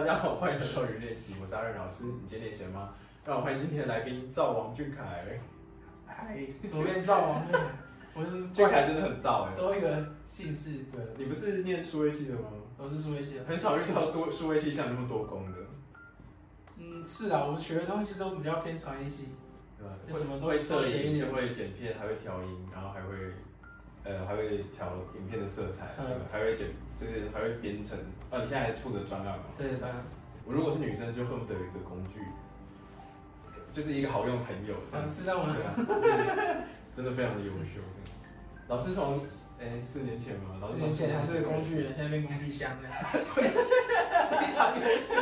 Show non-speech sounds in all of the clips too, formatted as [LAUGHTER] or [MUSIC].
大家好，欢迎来到语练习，我是阿任老师。你今天练习了吗？让我欢迎今天的来宾赵王俊凯。嗨，左边赵王俊凯，我是俊凯真的很燥哎。多一个姓氏。对，你不是念数位系的吗？我是数位系的，很少遇到多数位系像那么多功的。嗯，是啊，我学的东西都比较偏传音系，对吧？就什么都会摄影，会剪片，还会调音，然后还会呃还会调影片的色彩，嗯还会剪，就是还会编程。啊，你现在还负责专案吗？对专案。我如果是女生，就恨不得有一个工具，就是一个好用的朋友。这样嗯，是这样吗？对啊，真的非常的优秀。老师从诶四年前嘛，老师四年前还是个工具人，现在变工具箱了。对非常优秀。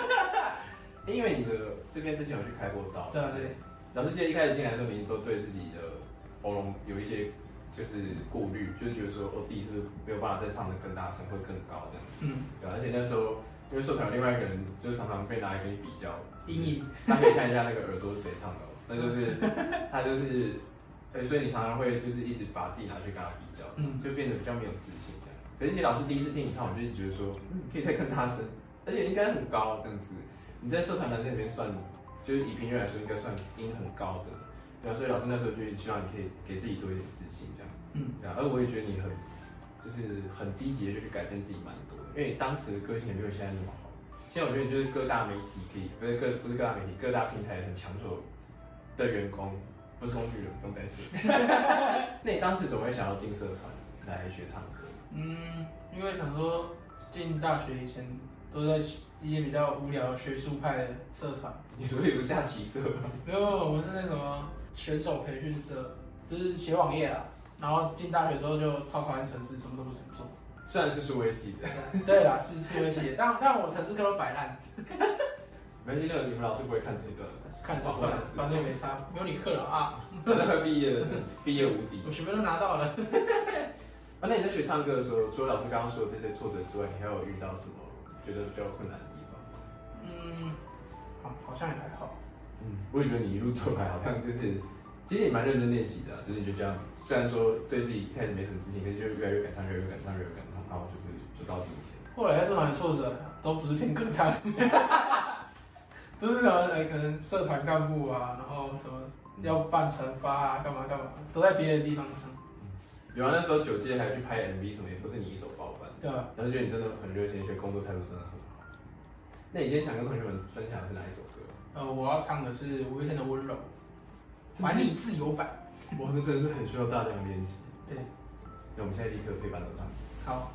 诶因为你的这边之前有去开过刀，对啊对，老师记得一开始进来的时候，你都对自己的喉咙有一些就是顾虑，就是觉得说我自己是不是没有办法再唱的更大声或更高这样子，嗯，对啊而且那时候因为社团有另外一个人，就是常常被拿来跟你比较，阴影。大家可以看一下那个耳朵是谁唱的、哦，那就是 [LAUGHS] 他就是，对，所以你常常会就是一直把自己拿去跟他比较，嗯就变得比较没有自信这样。可是其实老师第一次听你唱，我就觉得说，嗯，可以再更大声，而且应该很高这样子。你在社团男生里面算，就是以平均来说应该算音很高的，对啊，所以老师那时候就希望你可以给自己多一点自信这样，嗯，对啊，而我也觉得你很，就是很积极的就去改变自己蛮多的，因为你当时的个性也没有现在那么好。现在我觉得你就是各大媒体可以，不是各不是各大媒体，各大平台很抢手的员工，不是工具人，不用担心。[LAUGHS] [LAUGHS] 那你当时怎么会想要进社团来学唱歌？嗯，因为想说进大学以前都在一些比较无聊的学术派的社团，你说比如下棋社吗？没有，我们是那什么选手培训社，就是写网页啊。然后进大学之后就超讨厌城市，什么都不想做。虽然是数位系的，对啦，是是会写，但但我城市课都摆烂，[LAUGHS] 没关系，那个你们老师不会看这个，看就算了，反正也没差，没有你课了啊。反正快毕业了，毕业无敌。[LAUGHS] 我学分都拿到了。啊，那你在学唱歌的时候，除了老师刚刚说的这些挫折之外，你还有遇到什么觉得比较困难的地方吗？嗯，好，好像也还好。嗯，我也觉得你一路走来好像就是，其实也蛮认真练习的啊、就是你就这样，虽然说对自己一开始没什么自信，可是就越来越敢唱，越来越敢唱，越来越敢唱，然后就是就到今天。后来在社团的挫折都不是偏歌唱，都是什么呃，可能社团干部啊，然后什么要办惩罚啊，干嘛干嘛，都在别的地方上，有啊，那时候九届还去拍 MV 什么，也都是你一手包办，对啊？然后觉得你真的很热心，而且工作态度真的很好。那你今天想跟同学们分享的是哪一首歌？呃，我要唱的是五月天的温柔，还你自由版。哇，那真的是很需要大量的练习。对，那我们现在立刻可以把它唱。好。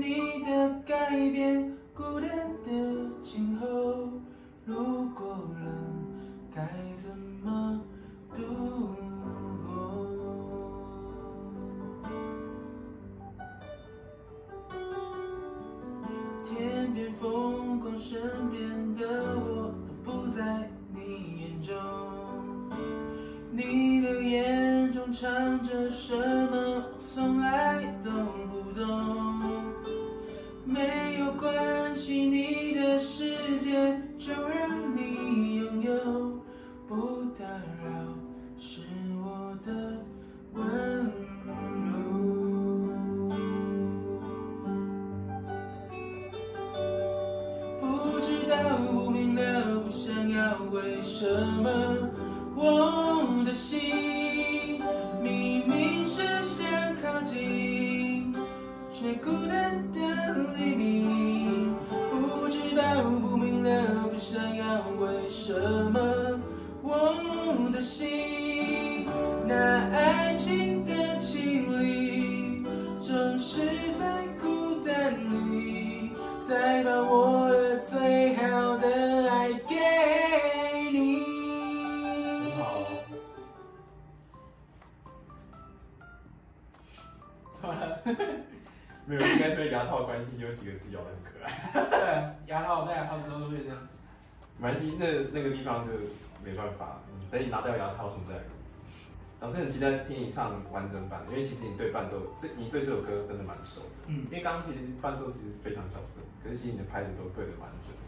你的改变，孤单的今后，如果冷，该怎么度过？天边风光，身边的我都不在你眼中。你的眼中藏着什么，我从来都不懂。没有关系，你的世界就让你拥有，不打扰是我的温柔。不知道，不明了，不想要，为什么牙套的关系，有几个字咬得很可爱。对，牙套戴牙套之后都会这样。没关系，那那个地方就没办法，嗯等你拿掉牙套什么再来一次。老师很期待听你唱完整版，因为其实你对伴奏，这你对这首歌真的蛮熟的。嗯因为刚刚其实伴奏其实非常小声，可是其实你的拍子都对的蛮准的。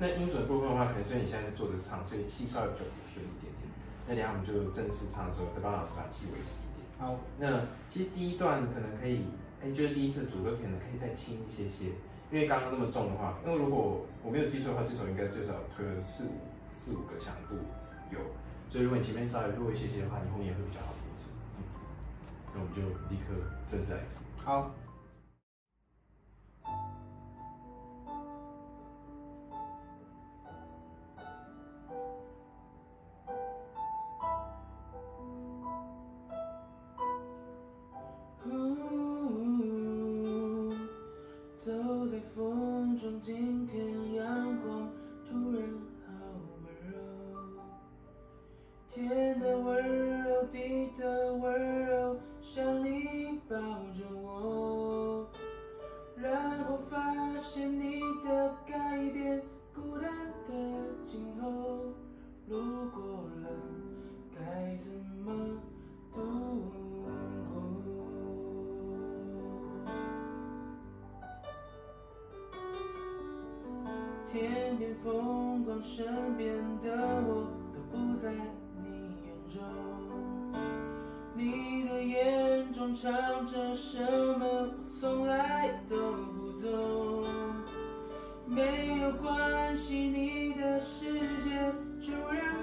那音准部分的话，可能是你现在是坐着唱，所以气稍微比较不顺一点点。那等下我们就正式唱的时候，再帮老师把气维持一点。好，那其实第一段可能可以，哎、就是第一次的主歌可能可以再轻一些些，因为刚刚那么重的话，因为如果我没有记错的话，这首应该最少推了四五四五个强度有，所以如果你前面稍微弱一些些的话，你后面也会比较好控制。嗯，那我们就立刻正式来一次。好。天的温柔，地的温柔，像你抱着我，然后发现你的改变，孤单的今后，路过了该怎么度过？天边风光，身边的我都不在中。你的眼中藏着什么，我从来都不懂。没有关系，你的世界就让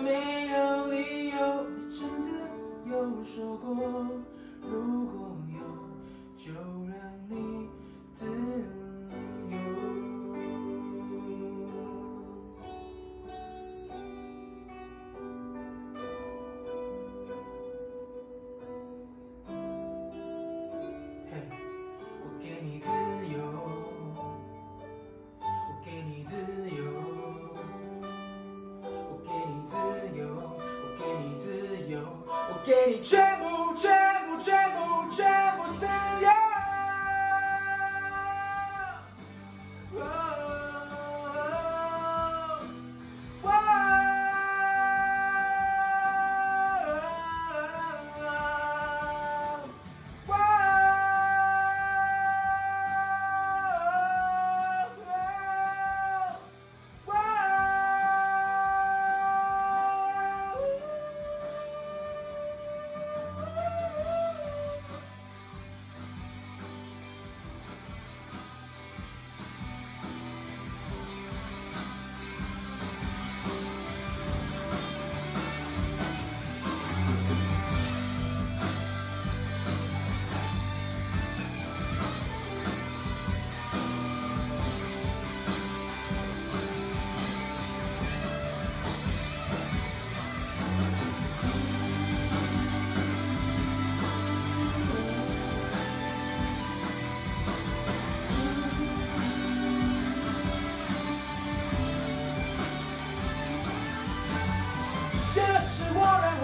没有理由，你真的有说过，我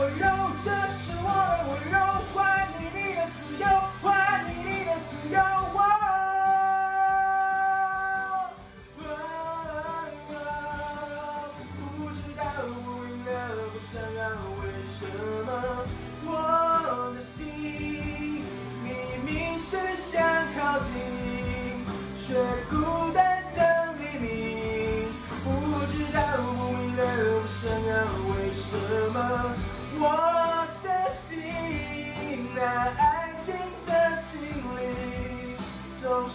温柔，这是我的温柔，还你你的自由，还你你的自由。不知道，不明了，不想要，为什么我的心明明是想靠近，却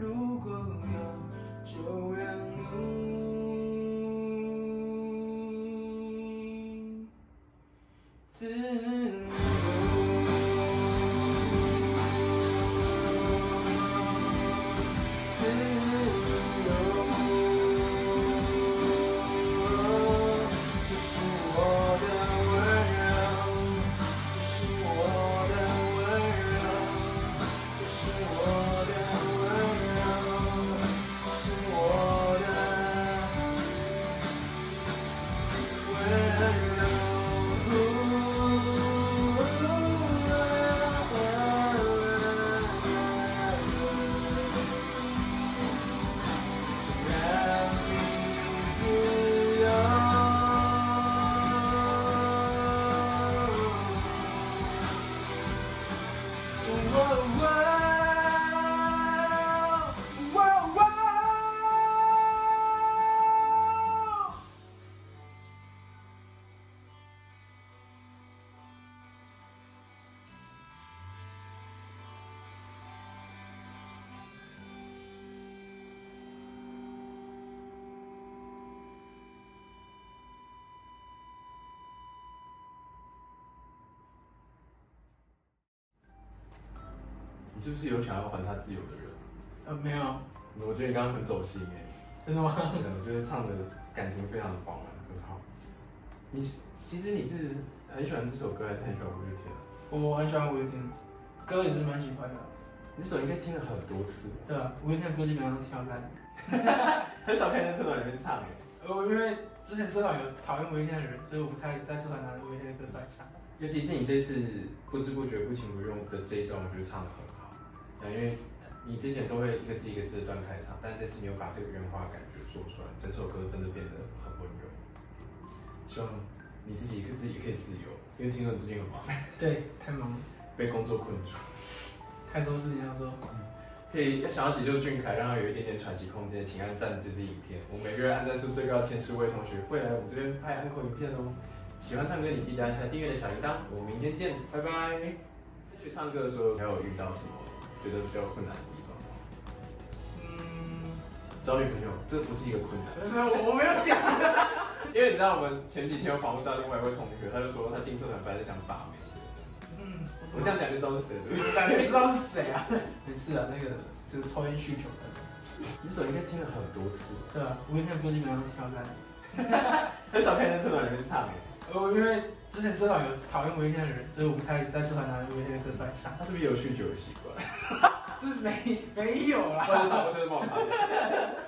如果有，就让你是不是有想要还他自由的人？呃，没有，我觉得你刚刚很走心哎，真的吗？对我觉得唱的感情非常的饱满，很好。你是其实你是很喜欢这首歌，还是很喜欢五月天啊？我很喜欢五月天，歌也是蛮喜欢的。你这首应该听了很多次，对啊，五月天的歌基本上都挑烂。[LAUGHS] 很少看见社团里面唱哎。呃，因为之前社团有讨厌五月天的人，所以我不太在社团拿五月天的歌出来唱。尤其是你这次不知不觉、不情不愿的这一段，我觉得唱的很好。啊，因为你之前都会一个字一个字的断开唱，但这次你有把这个原话感觉做出来，整首歌真的变得很温柔。希望你自己自己也可以自由，因为听说你最近很忙，对，太忙了，[LAUGHS] 被工作困住。太多事情要做。可以要想要解救俊凯，让他有一点点喘息空间，请按赞这支影片。我每个月按赞数最高的前十位同学会来我们这边拍安口影片哦。喜欢唱歌，你记得按下订阅的小铃铛。我们明天见，拜拜。去唱歌的时候，还有遇到什么觉得比较困难的地方？嗯，找女朋友，这不是一个困难，没有，我没有讲。[LAUGHS] 因为你知道我们前几天有访问到另外一位同学，他就说他进社团本来是想把妹。嗯，我这样讲就知道是谁了。感觉知道是谁啊？没事啊，那个就是抽烟需求的。你手应该听了很多次，对啊，五月天的歌基本上都挑烂。[LAUGHS] 很少看见社团里面唱哎。呃，因为之前社团有讨厌五月天的人，所以我不太在社团拿五月天的歌出来唱。他是不是有酗酒的习惯？[LAUGHS] 是没没有啦。[LAUGHS]